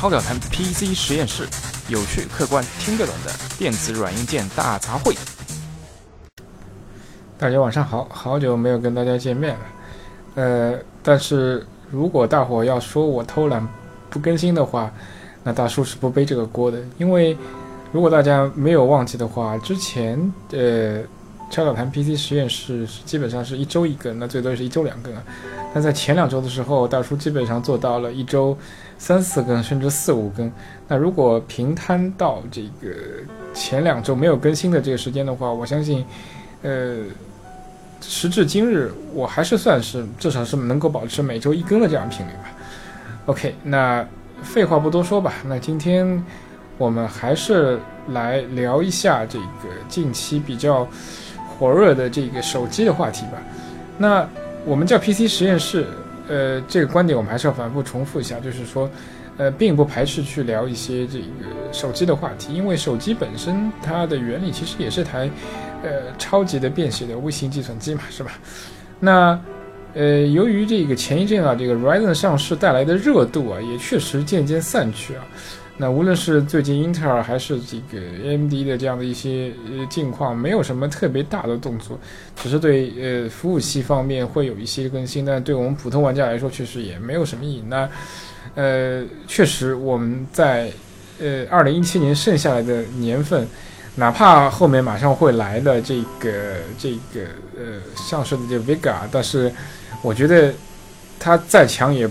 超表谈 PC 实验室，有趣、客观、听得懂的电子软硬件大杂烩。大家晚上好，好久没有跟大家见面了。呃，但是如果大伙要说我偷懒不更新的话，那大叔是不背这个锅的。因为如果大家没有忘记的话，之前呃，超表谈 PC 实验室基本上是一周一更，那最多是一周两更啊。但在前两周的时候，大叔基本上做到了一周三四更，甚至四五更。那如果平摊到这个前两周没有更新的这个时间的话，我相信，呃，时至今日，我还是算是至少是能够保持每周一更的这样频率吧。OK，那废话不多说吧，那今天我们还是来聊一下这个近期比较火热的这个手机的话题吧。那我们叫 PC 实验室，呃，这个观点我们还是要反复重复一下，就是说，呃，并不排斥去聊一些这个手机的话题，因为手机本身它的原理其实也是台，呃，超级的便携的微型计算机嘛，是吧？那，呃，由于这个前一阵啊，这个 Ryzen 上市带来的热度啊，也确实渐渐散去啊。那无论是最近英特尔还是这个 AMD 的这样的一些呃境况，没有什么特别大的动作，只是对呃服务器方面会有一些更新，但对我们普通玩家来说，确实也没有什么意义。那呃，确实我们在呃二零一七年剩下来的年份，哪怕后面马上会来的这个这个呃上市的这个 Vega，但是我觉得它再强也。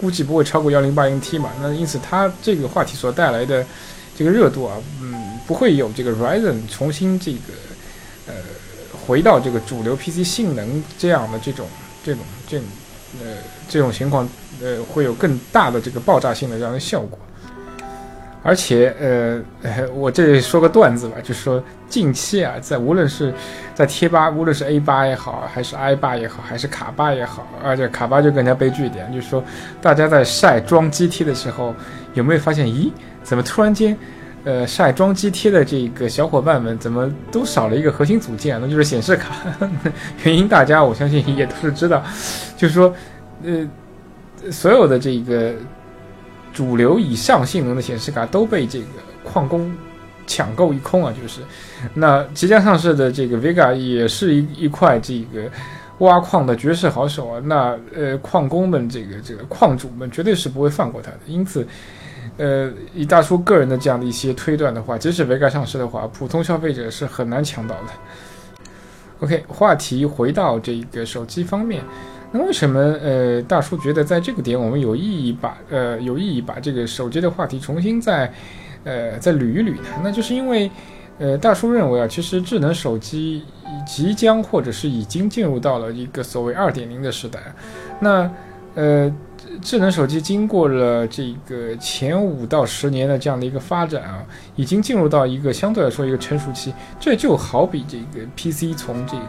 估计不会超过幺零八零 T 嘛？那因此它这个话题所带来的这个热度啊，嗯，不会有这个 Ryzen 重新这个呃回到这个主流 PC 性能这样的这种这种这种呃这种情况，呃，会有更大的这个爆炸性的这样的效果。而且，呃，我这里说个段子吧，就是说近期啊，在无论是在贴吧，无论是 A 八也好，还是 I 八也好，还是卡吧也好，而且卡吧就更加悲剧一点，就是说大家在晒装机贴的时候，有没有发现，咦，怎么突然间，呃，晒装机贴的这个小伙伴们怎么都少了一个核心组件？那就是显示卡。原因大家我相信也都是知道，就是说，呃，所有的这个。主流以上性能的显示卡都被这个矿工抢购一空啊！就是，那即将上市的这个 Vega 也是一一块这个挖矿的绝世好手啊！那呃，矿工们这个这个矿主们绝对是不会放过它的。因此，呃，以大叔个人的这样的一些推断的话，即使 Vega 上市的话，普通消费者是很难抢到的。OK，话题回到这个手机方面。那为什么呃大叔觉得在这个点我们有意义把呃有意义把这个手机的话题重新再呃再捋一捋呢？那就是因为呃大叔认为啊，其实智能手机即将或者是已经进入到了一个所谓二点零的时代。那呃智能手机经过了这个前五到十年的这样的一个发展啊，已经进入到一个相对来说一个成熟期。这就好比这个 PC 从这个。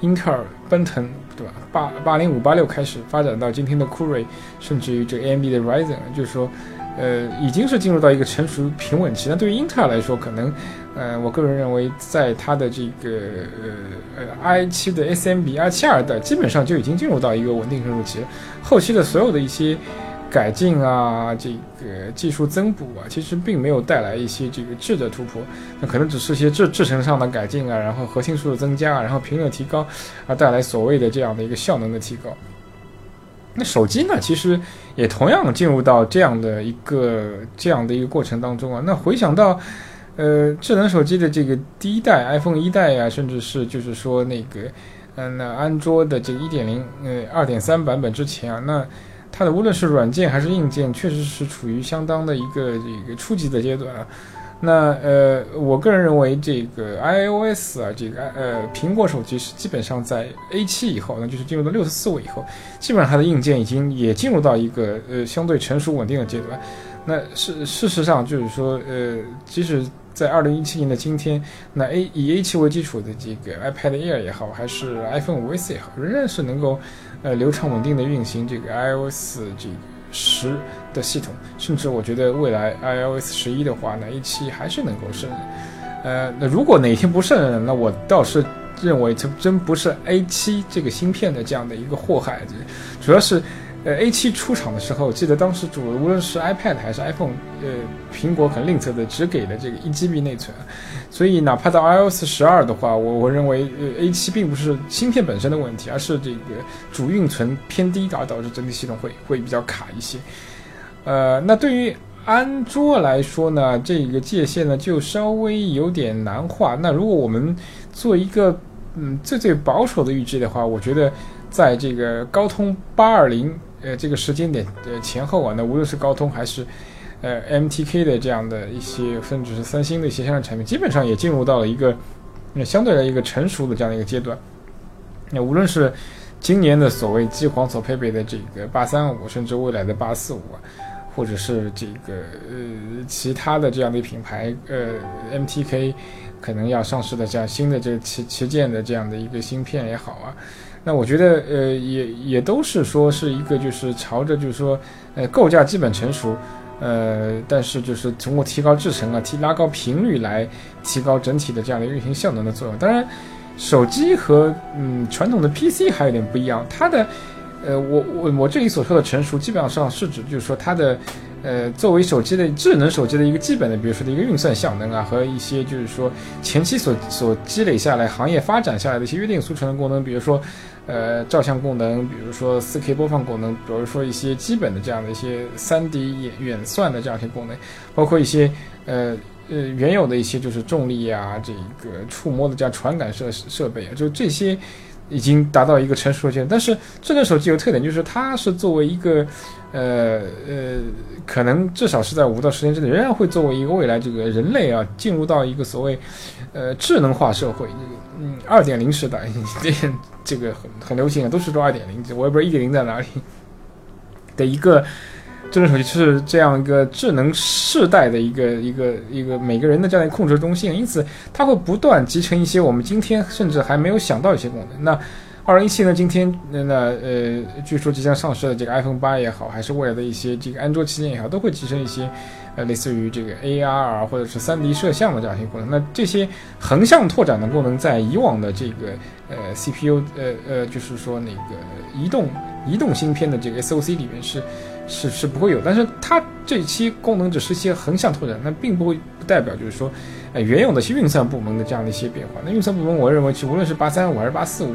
英特尔、奔腾，对吧？八八零五八六开始发展到今天的酷睿，甚至于这个 AMD 的 Ryzen，就是说，呃，已经是进入到一个成熟平稳期。那对于英特尔来说，可能，呃，我个人认为，在它的这个呃呃 i 七的 SMB、i 七二代，基本上就已经进入到一个稳定成熟期了。后期的所有的一些。改进啊，这这个技术增补啊，其实并没有带来一些这个质的突破，那可能只是些制制程上的改进啊，然后核心数的增加，然后频率提高，而带来所谓的这样的一个效能的提高。那手机呢，其实也同样进入到这样的一个这样的一个过程当中啊。那回想到，呃，智能手机的这个第一代 iPhone 一代啊，甚至是就是说那个，嗯，那安卓的这个一点零呃二点三版本之前啊，那。它的无论是软件还是硬件，确实是处于相当的一个这个初级的阶段啊。那呃，我个人认为这个 iOS 啊，这个呃苹果手机是基本上在 A7 以后，那就是进入到六十四位以后，基本上它的硬件已经也进入到一个呃相对成熟稳定的阶段。那事事实上就是说，呃，即使在二零一七年的今天，那 A 以 A7 为基础的这个 iPad Air 也好，还是 iPhone 5S 也好，仍然是能够。呃，流畅稳定的运行这个 iOS 这个十的系统，甚至我觉得未来 iOS 十一的话呢，A7 还是能够胜任。呃，那如果哪天不胜任，那我倒是认为这真不是 A7 这个芯片的这样的一个祸害，主要是呃，A7 出厂的时候，记得当时主无论是 iPad 还是 iPhone，呃，苹果很吝啬的只给了这个一 GB 内存，所以哪怕到 iOS 十二的话，我我认为呃 A7 并不是芯片本身的问题，而是这个主运存偏低，而导致整体系统会会比较卡一些。呃，那对于安卓来说呢，这个界限呢就稍微有点难画。那如果我们做一个嗯最最保守的预计的话，我觉得在这个高通八二零。呃，这个时间点呃前后啊，那无论是高通还是呃 MTK 的这样的一些，甚至是三星的一些相关产品，基本上也进入到了一个那相对来一个成熟的这样的一个阶段。那无论是今年的所谓机皇所配备的这个八三五，甚至未来的八四五啊，或者是这个呃其他的这样的品牌呃 MTK 可能要上市的这样新的这个旗旗舰的这样的一个芯片也好啊。那我觉得，呃，也也都是说是一个，就是朝着就是说，呃，构架基本成熟，呃，但是就是通过提高制程啊，提拉高频率来提高整体的这样的运行效能的作用。当然，手机和嗯传统的 PC 还有点不一样，它的，呃，我我我这里所说的成熟，基本上是指就是说它的。呃，作为手机的智能手机的一个基本的，比如说的一个运算效能啊，和一些就是说前期所所积累下来、行业发展下来的一些约定俗成的功能，比如说，呃，照相功能，比如说 4K 播放功能，比如说一些基本的这样的一些 3D 远远算的这样一些功能，包括一些呃呃原有的一些就是重力啊，这个触摸的这样传感设设备啊，就这些。已经达到一个成熟的阶段，但是智能手机有特点，就是它是作为一个，呃呃，可能至少是在五到十年之内，仍然会作为一个未来这个人类啊进入到一个所谓，呃智能化社会，嗯二点零时代，这这个很很流行啊，都是说二点零，我也不知道一点零在哪里的一个。智能手机是这样一个智能世代的一个一个一个每个人的这样的控制中心，因此它会不断集成一些我们今天甚至还没有想到一些功能。那二零一七呢？今天那呃，据说即将上市的这个 iPhone 八也好，还是未来的一些这个安卓旗舰也好，都会集成一些呃类似于这个 AR 或者是三 D 摄像的这样一些功能。那这些横向拓展的功能，在以往的这个呃 CPU 呃呃，就是说那个移动移动芯片的这个 SOC 里面是。是是不会有，但是它这期功能只是一些横向拓展，那并不会不代表就是说，呃，原有的一些运算部门的这样的一些变化。那运算部门，我认为其无论是八三五还是八四五，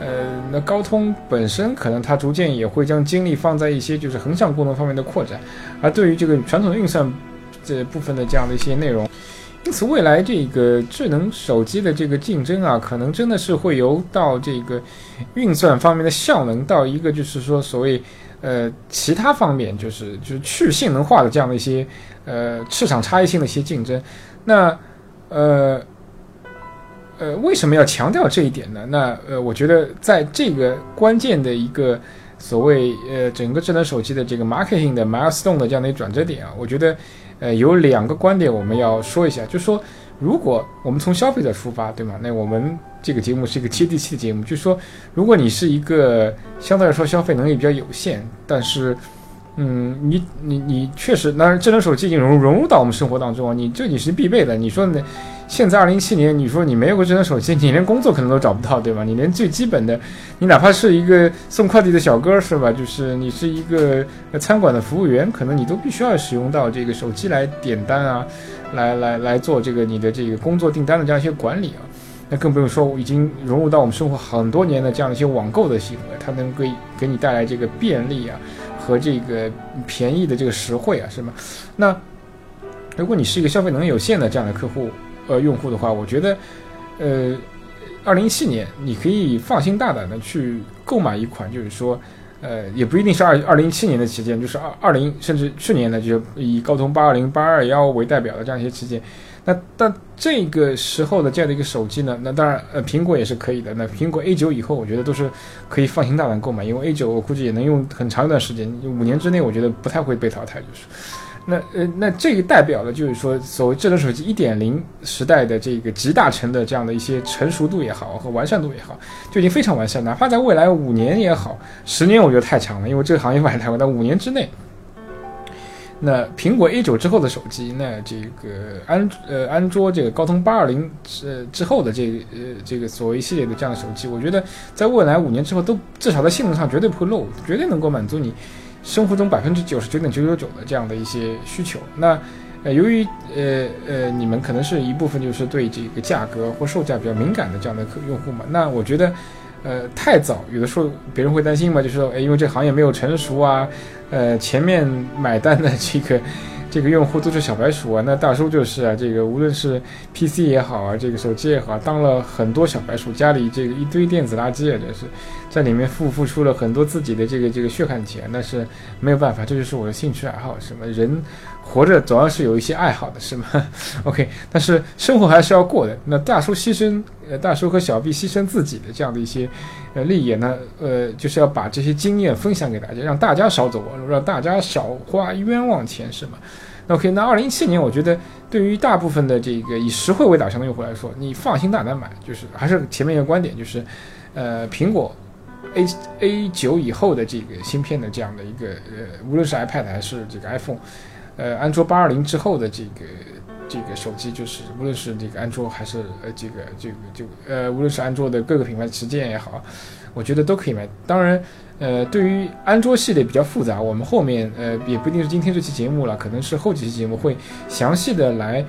呃，那高通本身可能它逐渐也会将精力放在一些就是横向功能方面的扩展，而对于这个传统的运算这部分的这样的一些内容，因此未来这个智能手机的这个竞争啊，可能真的是会由到这个运算方面的效能到一个就是说所谓。呃，其他方面就是就是去性能化的这样的一些呃市场差异性的一些竞争，那呃呃为什么要强调这一点呢？那呃，我觉得在这个关键的一个所谓呃整个智能手机的这个 marketing 的 milestone 的这样的一个转折点啊，我觉得呃有两个观点我们要说一下，就是说。如果我们从消费者出发，对吗？那我们这个节目是一个接地气的节目，就是说，如果你是一个相对来说消费能力比较有限，但是，嗯，你你你确实，当然智能手机已经融融入到我们生活当中啊，你这你是必备的。你说呢？现在二零一七年，你说你没有个智能手机，你连工作可能都找不到，对吧？你连最基本的，你哪怕是一个送快递的小哥，是吧？就是你是一个餐馆的服务员，可能你都必须要使用到这个手机来点单啊，来来来做这个你的这个工作订单的这样一些管理啊。那更不用说已经融入到我们生活很多年的这样一些网购的行为，它能给给你带来这个便利啊和这个便宜的这个实惠啊，是吗？那如果你是一个消费能力有限的这样的客户，呃，用户的话，我觉得，呃，二零一七年你可以放心大胆的去购买一款，就是说，呃，也不一定是二二零一七年的旗舰，就是二二零甚至去年的，就是以高通八二零、八二幺为代表的这样一些旗舰。那但这个时候的这样的一个手机呢，那当然，呃，苹果也是可以的。那苹果 A 九以后，我觉得都是可以放心大胆购买，因为 A 九我估计也能用很长一段时间，五年之内，我觉得不太会被淘汰，就是。那呃，那这个代表的就是说，所谓智能手机一点零时代的这个集大成的这样的一些成熟度也好和完善度也好，就已经非常完善。哪怕在未来五年也好，十年我觉得太长了，因为这个行业发展太快。但五年之内，那苹果 A 九之后的手机，那这个安呃安卓这个高通八二零呃之后的这呃这个所谓系列的这样的手机，我觉得在未来五年之后都至少在性能上绝对不会漏，绝对能够满足你生活中百分之九十九点九九九的这样的一些需求。那呃由于呃呃你们可能是一部分就是对这个价格或售价比较敏感的这样的客用户嘛，那我觉得。呃，太早，有的时候别人会担心嘛，就是说，哎，因为这行业没有成熟啊，呃，前面买单的这个这个用户都是小白鼠啊，那大叔就是啊，这个无论是 PC 也好啊，这个手机也好，当了很多小白鼠，家里这个一堆电子垃圾啊，这是在里面付付出了很多自己的这个这个血汗钱，那是没有办法，这就是我的兴趣爱好，什么人。活着总要是有一些爱好的，是吗？OK，但是生活还是要过的。那大叔牺牲，呃，大叔和小 B 牺牲自己的这样的一些，呃，利益呢，呃，就是要把这些经验分享给大家，让大家少走弯路，让大家少花冤枉钱，是吗？那 OK，那二零一七年，我觉得对于大部分的这个以实惠为导向的用户来说，你放心大胆买，就是还是前面一个观点，就是，呃，苹果 A A 九以后的这个芯片的这样的一个，呃，无论是 iPad 还是这个 iPhone。呃，安卓八二零之后的这个这个手机，就是无论是这个安卓还是呃这个这个就呃无论是安卓的各个品牌旗舰也好，我觉得都可以买。当然，呃，对于安卓系列比较复杂，我们后面呃也不一定是今天这期节目了，可能是后几期节目会详细的来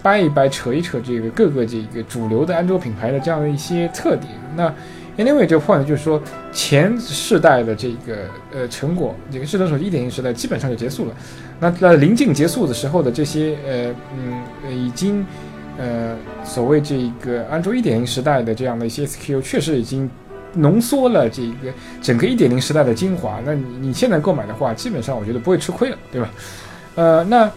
掰一掰、扯一扯这个各个这个主流的安卓品牌的这样的一些特点。那 Anyway，这个 point 就是说，前世代的这个呃成果，这个智能手机一点零时代基本上就结束了。那在临近结束的时候的这些呃嗯已经呃所谓这个安卓一点零时代的这样的一些 SKU，确实已经浓缩了这个整个一点零时代的精华。那你你现在购买的话，基本上我觉得不会吃亏了，对吧？呃，那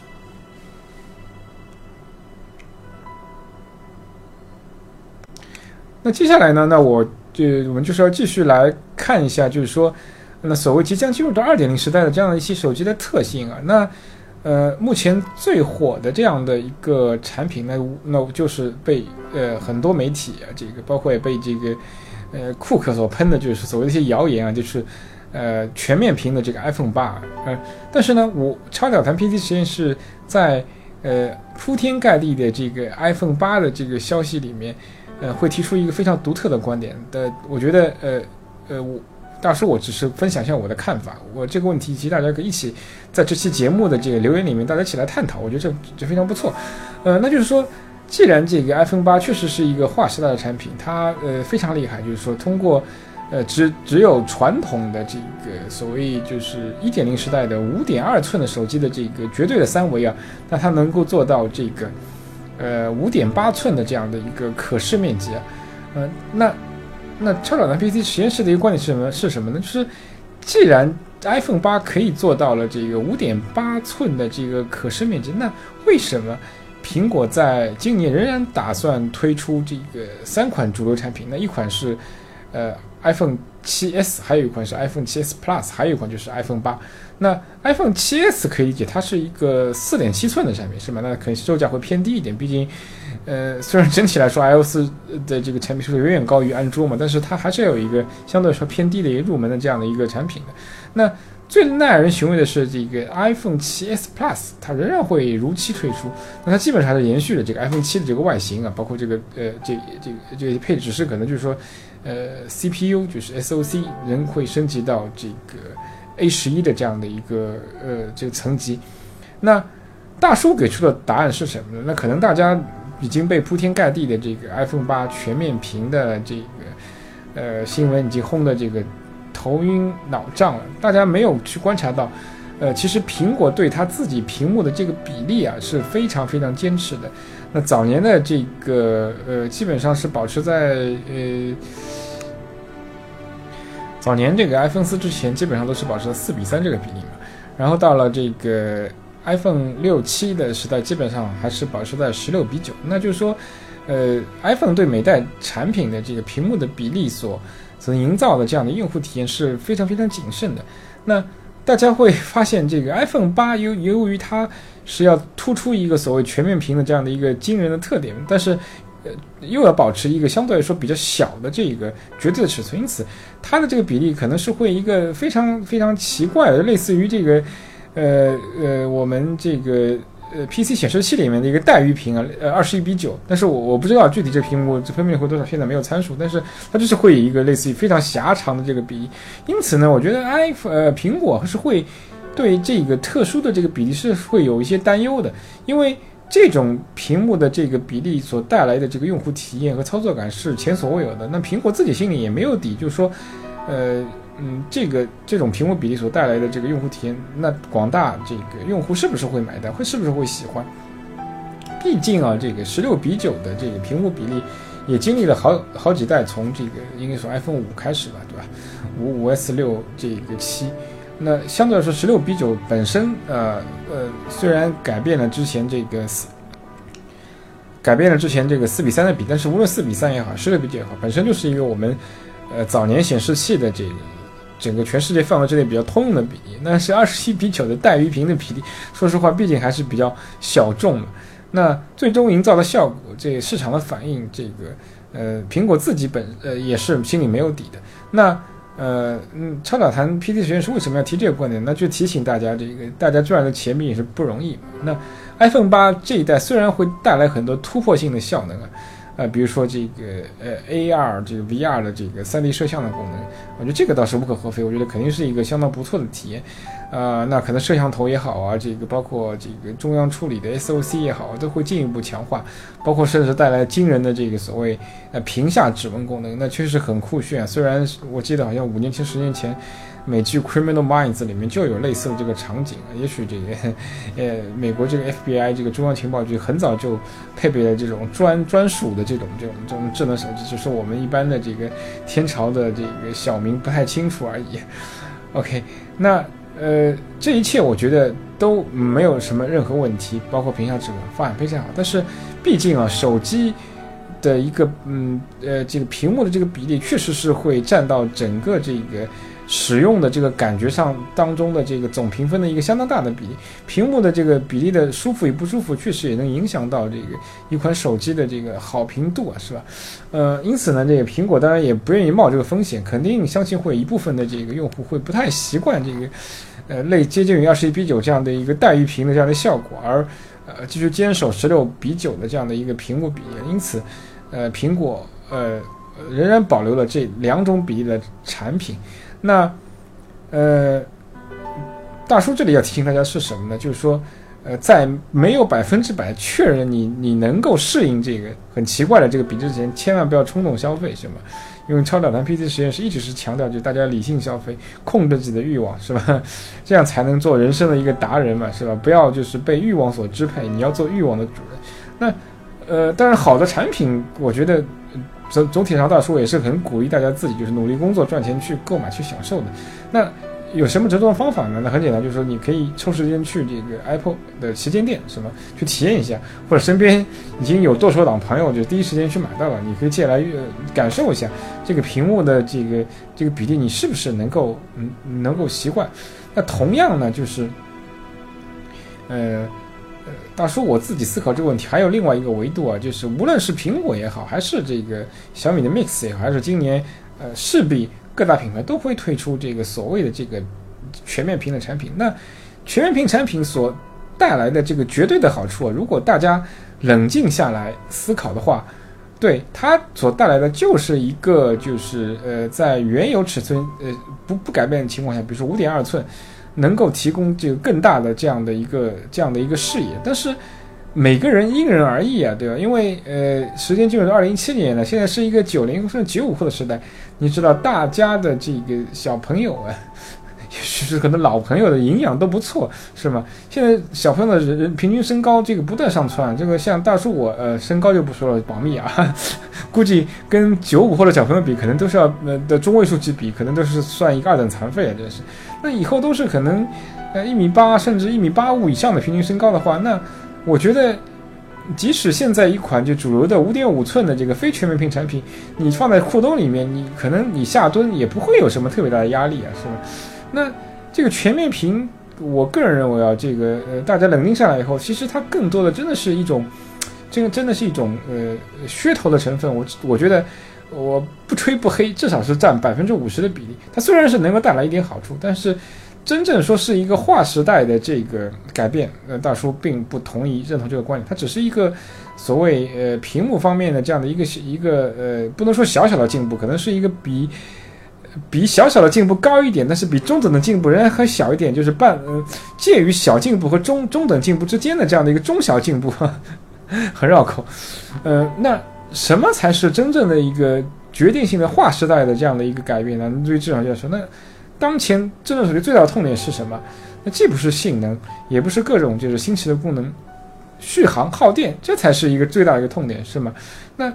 那接下来呢？那我。就我们就是要继续来看一下，就是说，那所谓即将进入到二点零时代的这样的一些手机的特性啊，那呃，目前最火的这样的一个产品，那那就是被呃很多媒体啊，这个包括也被这个呃库克所喷的，就是所谓的一些谣言啊，就是呃全面屏的这个 iPhone 八，呃，但是呢，我超屌谈 PC 实验室在呃铺天盖地的这个 iPhone 八的这个消息里面。呃，会提出一个非常独特的观点的，我觉得，呃，呃，我大叔，我只是分享一下我的看法。我这个问题，其实大家可以一起在这期节目的这个留言里面，大家一起来探讨。我觉得这这非常不错。呃，那就是说，既然这个 iPhone 八确实是一个划时代的产品，它呃非常厉害，就是说通过呃只只有传统的这个所谓就是一点零时代的五点二寸的手机的这个绝对的三维啊，那它能够做到这个。呃，五点八寸的这样的一个可视面积啊，呃，那那超导弹 PC 实验室的一个观点是什么？是什么呢？就是既然 iPhone 八可以做到了这个五点八寸的这个可视面积，那为什么苹果在今年仍然打算推出这个三款主流产品？那一款是呃 iPhone 七 S，还有一款是 iPhone 七 S Plus，还有一款就是 iPhone 八。那 iPhone 7s 可以理解，它是一个四点七寸的产品，是吗？那可能售价会偏低一点，毕竟，呃，虽然整体来说 iOS 的这个产品数远远高于安卓嘛，但是它还是有一个相对来说偏低的一个入门的这样的一个产品的。那最耐人寻味的是这个 iPhone 7s Plus，它仍然会如期推出。那它基本上还是延续了这个 iPhone 7的这个外形啊，包括这个呃这这个这个配置是可能就是说，呃 CPU 就是 SOC 仍会升级到这个。A 十一的这样的一个呃这个层级，那大叔给出的答案是什么呢？那可能大家已经被铺天盖地的这个 iPhone 八全面屏的这个呃新闻已经轰的这个头晕脑胀了。大家没有去观察到，呃，其实苹果对它自己屏幕的这个比例啊是非常非常坚持的。那早年的这个呃基本上是保持在呃。早年这个 iPhone 四之前基本上都是保持了四比三这个比例嘛，然后到了这个 iPhone 六七的时代，基本上还是保持在十六比九。那就是说，呃，iPhone 对每代产品的这个屏幕的比例所所营造的这样的用户体验是非常非常谨慎的。那大家会发现，这个 iPhone 八由由于它是要突出一个所谓全面屏的这样的一个惊人的特点，但是。呃，又要保持一个相对来说比较小的这个绝对的尺寸，因此它的这个比例可能是会一个非常非常奇怪的，类似于这个呃呃，我们这个呃 PC 显示器里面的一个带鱼屏啊，呃二十一比九，但是我我不知道具体这屏幕这分辨率会多少，现在没有参数，但是它就是会有一个类似于非常狭长的这个比例，因此呢，我觉得 iPhone 呃苹果是会对这个特殊的这个比例是会有一些担忧的，因为这种屏幕的这个比例所带来的这个用户体验和操作感是前所未有的，那苹果自己心里也没有底，就是说，呃。嗯，这个这种屏幕比例所带来的这个用户体验，那广大这个用户是不是会买单？会是不是会喜欢？毕竟啊，这个十六比九的这个屏幕比例，也经历了好好几代，从这个应该说 iPhone 五开始吧，对吧？五五 S 六这个七，那相对来说，十六比九本身，呃呃，虽然改变了之前这个四，改变了之前这个四比三的比，但是无论四比三也好，十六比九也好，本身就是一个我们呃早年显示器的这个。整个全世界范围之内比较通用的比例，那是二十一比九的带鱼屏的比例。说实话，毕竟还是比较小众的。那最终营造的效果，这市场的反应，这个呃，苹果自己本呃也是心里没有底的。那呃嗯，超脑谈 P D 实验室为什么要提这个观点？那就提醒大家，这个大家赚的钱也是不容易。那 iPhone 八这一代虽然会带来很多突破性的效能啊。呃，比如说这个呃，AR 这个 VR 的这个 3D 摄像的功能，我觉得这个倒是无可厚非，我觉得肯定是一个相当不错的体验。啊，那可能摄像头也好啊，这个包括这个中央处理的 SOC 也好，都会进一步强化，包括甚至带来惊人的这个所谓呃屏下指纹功能，那确实很酷炫。虽然我记得好像五年前、十年前。美剧《Criminal Minds》里面就有类似的这个场景，也许这个，呃，美国这个 FBI 这个中央情报局很早就配备了这种专专属的这种这种这种智能手机，只是我们一般的这个天朝的这个小民不太清楚而已。OK，那呃，这一切我觉得都没有什么任何问题，包括屏下指纹发展非常好，但是毕竟啊，手机的一个嗯呃这个屏幕的这个比例确实是会占到整个这个。使用的这个感觉上当中的这个总评分的一个相当大的比例，屏幕的这个比例的舒服与不舒服，确实也能影响到这个一款手机的这个好评度啊，是吧？呃，因此呢，这个苹果当然也不愿意冒这个风险，肯定相信会有一部分的这个用户会不太习惯这个，呃，类接近于二十一比九这样的一个带鱼屏的这样的效果，而呃继续坚守十六比九的这样的一个屏幕比例，因此，呃，苹果呃仍然保留了这两种比例的产品。那，呃，大叔这里要提醒大家是什么呢？就是说，呃，在没有百分之百确认你你能够适应这个很奇怪的这个比之前，千万不要冲动消费，是吗？因为超导弹 PC 实验室一直是强调，就大家理性消费，控制自己的欲望，是吧？这样才能做人生的一个达人嘛，是吧？不要就是被欲望所支配，你要做欲望的主人。那，呃，但是好的产品，我觉得。总总体上，大叔也是很鼓励大家自己就是努力工作赚钱去购买去享受的。那有什么折中方法呢？那很简单，就是说你可以抽时间去这个 Apple 的旗舰店，什么去体验一下，或者身边已经有剁手党朋友就第一时间去买到了，你可以借来感受一下这个屏幕的这个这个比例，你是不是能够嗯能够习惯？那同样呢，就是呃。大叔，我自己思考这个问题，还有另外一个维度啊，就是无论是苹果也好，还是这个小米的 Mix 也好，还是今年，呃，势必各大品牌都会推出这个所谓的这个全面屏的产品。那全面屏产品所带来的这个绝对的好处啊，如果大家冷静下来思考的话，对它所带来的就是一个，就是呃，在原有尺寸呃不不改变的情况下，比如说五点二寸。能够提供这个更大的这样的一个这样的一个视野，但是每个人因人而异啊，对吧？因为呃，时间进入到二零一七年了，现在是一个九零后甚至九五后的时代，你知道，大家的这个小朋友啊。也许是可能老朋友的营养都不错，是吗？现在小朋友的人人平均身高这个不断上窜，这个像大叔我呃身高就不说了，保密啊。估计跟九五后的小朋友比，可能都是要呃的中位数级比，可能都是算一个二等残废啊，真是。那以后都是可能呃一米八甚至一米八五以上的平均身高的话，那我觉得即使现在一款就主流的五点五寸的这个非全面屏产品，你放在裤兜里面，你可能你下蹲也不会有什么特别大的压力啊，是吧？那这个全面屏，我个人认为啊，这个呃，大家冷静下来以后，其实它更多的真的是一种，这个真的是一种呃噱头的成分。我我觉得我不吹不黑，至少是占百分之五十的比例。它虽然是能够带来一点好处，但是真正说是一个划时代的这个改变，呃，大叔并不同意认同这个观点，它只是一个所谓呃屏幕方面的这样的一个一个呃，不能说小小的进步，可能是一个比比小小的进步高一点，但是比中等的进步仍然还小一点，就是半呃介于小进步和中中等进步之间的这样的一个中小进步，很绕口。呃，那什么才是真正的一个决定性的划时代的这样的一个改变呢？对于智能来说，那当前智能手机最大的痛点是什么？那既不是性能，也不是各种就是新奇的功能，续航耗电，这才是一个最大的一个痛点，是吗？那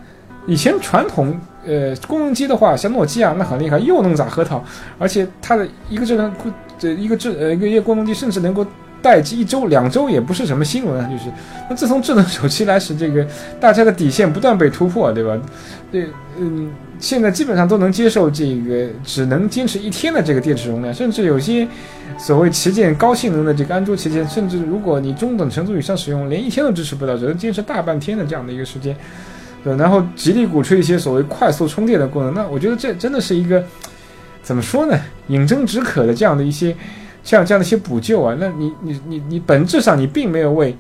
以前传统呃功能机的话，像诺基亚那很厉害，又能砸核桃，而且它的一个智能这一个智呃一个一个功能机，甚至能够待机一周两周，也不是什么新闻啊。就是那自从智能手机来时，这个大家的底线不断被突破，对吧？对，嗯，现在基本上都能接受这个只能坚持一天的这个电池容量，甚至有些所谓旗舰高性能的这个安卓旗舰，甚至如果你中等程度以上使用，连一天都支持不到，只能坚持大半天的这样的一个时间。对，然后极力鼓吹一些所谓快速充电的功能，那我觉得这真的是一个怎么说呢？饮鸩止渴的这样的一些，像这样的一些补救啊，那你你你你本质上你并没有为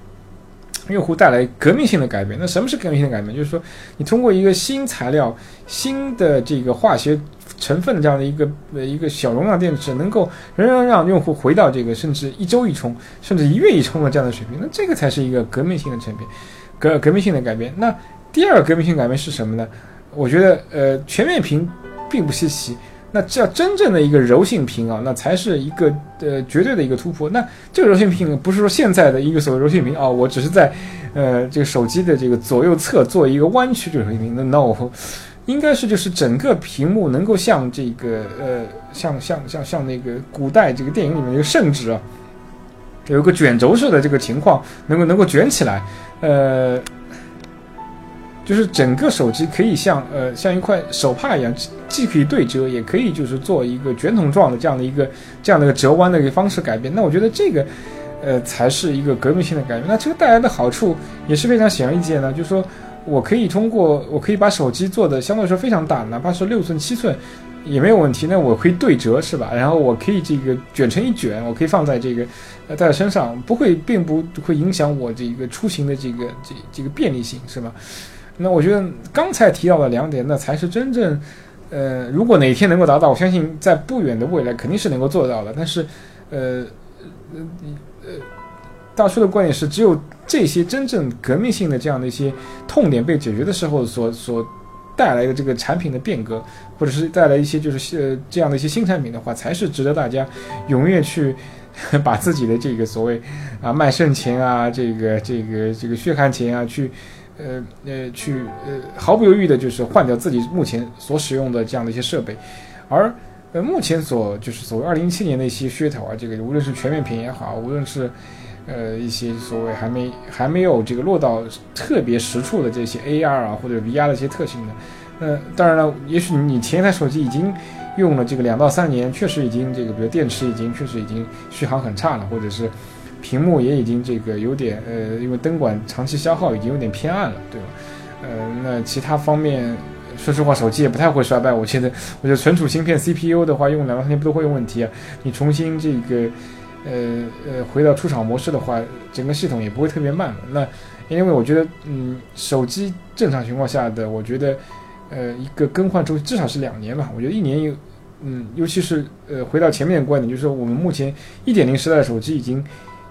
用户带来革命性的改变。那什么是革命性的改变？就是说你通过一个新材料、新的这个化学成分的这样的一个呃一个小容量电池，能够仍然让用户回到这个甚至一周一充，甚至一月一充的这样的水平，那这个才是一个革命性的成变，革革命性的改变。那第二个革命性改变是什么呢？我觉得，呃，全面屏并不稀奇。那这真正的一个柔性屏啊，那才是一个呃绝对的一个突破。那这个柔性屏不是说现在的一个所谓柔性屏啊，我只是在呃这个手机的这个左右侧做一个弯曲这个柔性屏。那 no，应该是就是整个屏幕能够像这个呃像像像像那个古代这个电影里面那个圣旨啊，有一个卷轴式的这个情况，能够能够卷起来，呃。就是整个手机可以像呃像一块手帕一样，既可以对折，也可以就是做一个卷筒状的这样的一个这样的一个折弯的一个方式改变。那我觉得这个，呃，才是一个革命性的改变。那这个带来的好处也是非常显而易见的，就是说我可以通过我可以把手机做的相对来说非常大，哪怕是六寸七寸也没有问题。那我可以对折是吧？然后我可以这个卷成一卷，我可以放在这个呃戴在身上，不会并不会影响我这个出行的这个这这个便利性是吧？那我觉得刚才提到的两点，那才是真正，呃，如果哪天能够达到，我相信在不远的未来肯定是能够做到的。但是，呃，呃，大叔的观点是，只有这些真正革命性的这样的一些痛点被解决的时候，所所带来的这个产品的变革，或者是带来一些就是呃这样的一些新产品的话，才是值得大家踊跃去把自己的这个所谓啊卖肾钱啊，这个这个这个血汗钱啊去。呃呃，去呃毫不犹豫的，就是换掉自己目前所使用的这样的一些设备，而呃目前所就是所谓二零一七年的一些噱头啊，这个无论是全面屏也好，无论是呃一些所谓还没还没有这个落到特别实处的这些 AR 啊或者 VR 的一些特性的，那当然了，也许你前一台手机已经用了这个两到三年，确实已经这个比如电池已经确实已经续航很差了，或者是。屏幕也已经这个有点呃，因为灯管长期消耗已经有点偏暗了，对吧？呃，那其他方面，说实话，手机也不太会衰败。我觉得，我觉得存储芯片 CPU 的话，用两到三年不都会有问题啊？你重新这个呃呃回到出厂模式的话，整个系统也不会特别慢。那因为我觉得，嗯，手机正常情况下的，我觉得呃一个更换周期至少是两年吧。我觉得一年有，嗯，尤其是呃回到前面的观点，就是说我们目前一点零时代的手机已经。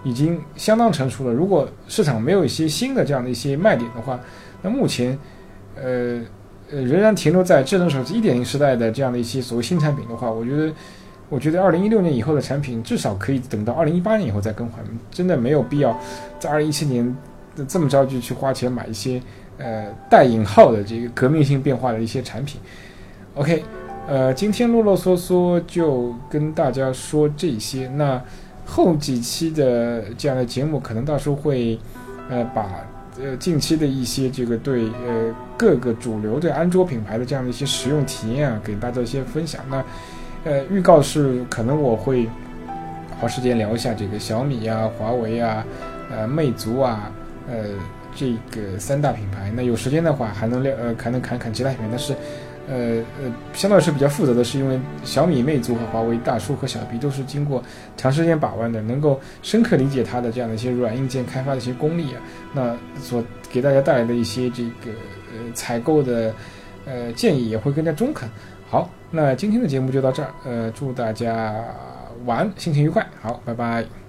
已经相当成熟了。如果市场没有一些新的这样的一些卖点的话，那目前，呃呃，仍然停留在智能手机一点零时代的这样的一些所谓新产品的话，我觉得，我觉得二零一六年以后的产品至少可以等到二零一八年以后再更换，真的没有必要在二零一七年这么着急去花钱买一些呃带引号的这个革命性变化的一些产品。OK，呃，今天啰啰嗦嗦就跟大家说这些，那。后几期的这样的节目，可能到时候会，呃，把呃近期的一些这个对呃各个主流的安卓品牌的这样的一些使用体验啊，给大家一些分享。那呃，预告是可能我会花时间聊一下这个小米啊、华为啊、呃魅族啊、呃这个三大品牌。那有时间的话，还能聊呃还能侃侃其他品牌。但是呃呃，相对来说比较负责的是，因为小米、魅族和华为、大叔和小 B 都是经过长时间把玩的，能够深刻理解它的这样的一些软硬件开发的一些功力啊，那所给大家带来的一些这个呃采购的呃建议也会更加中肯。好，那今天的节目就到这儿，呃，祝大家玩，心情愉快，好，拜拜。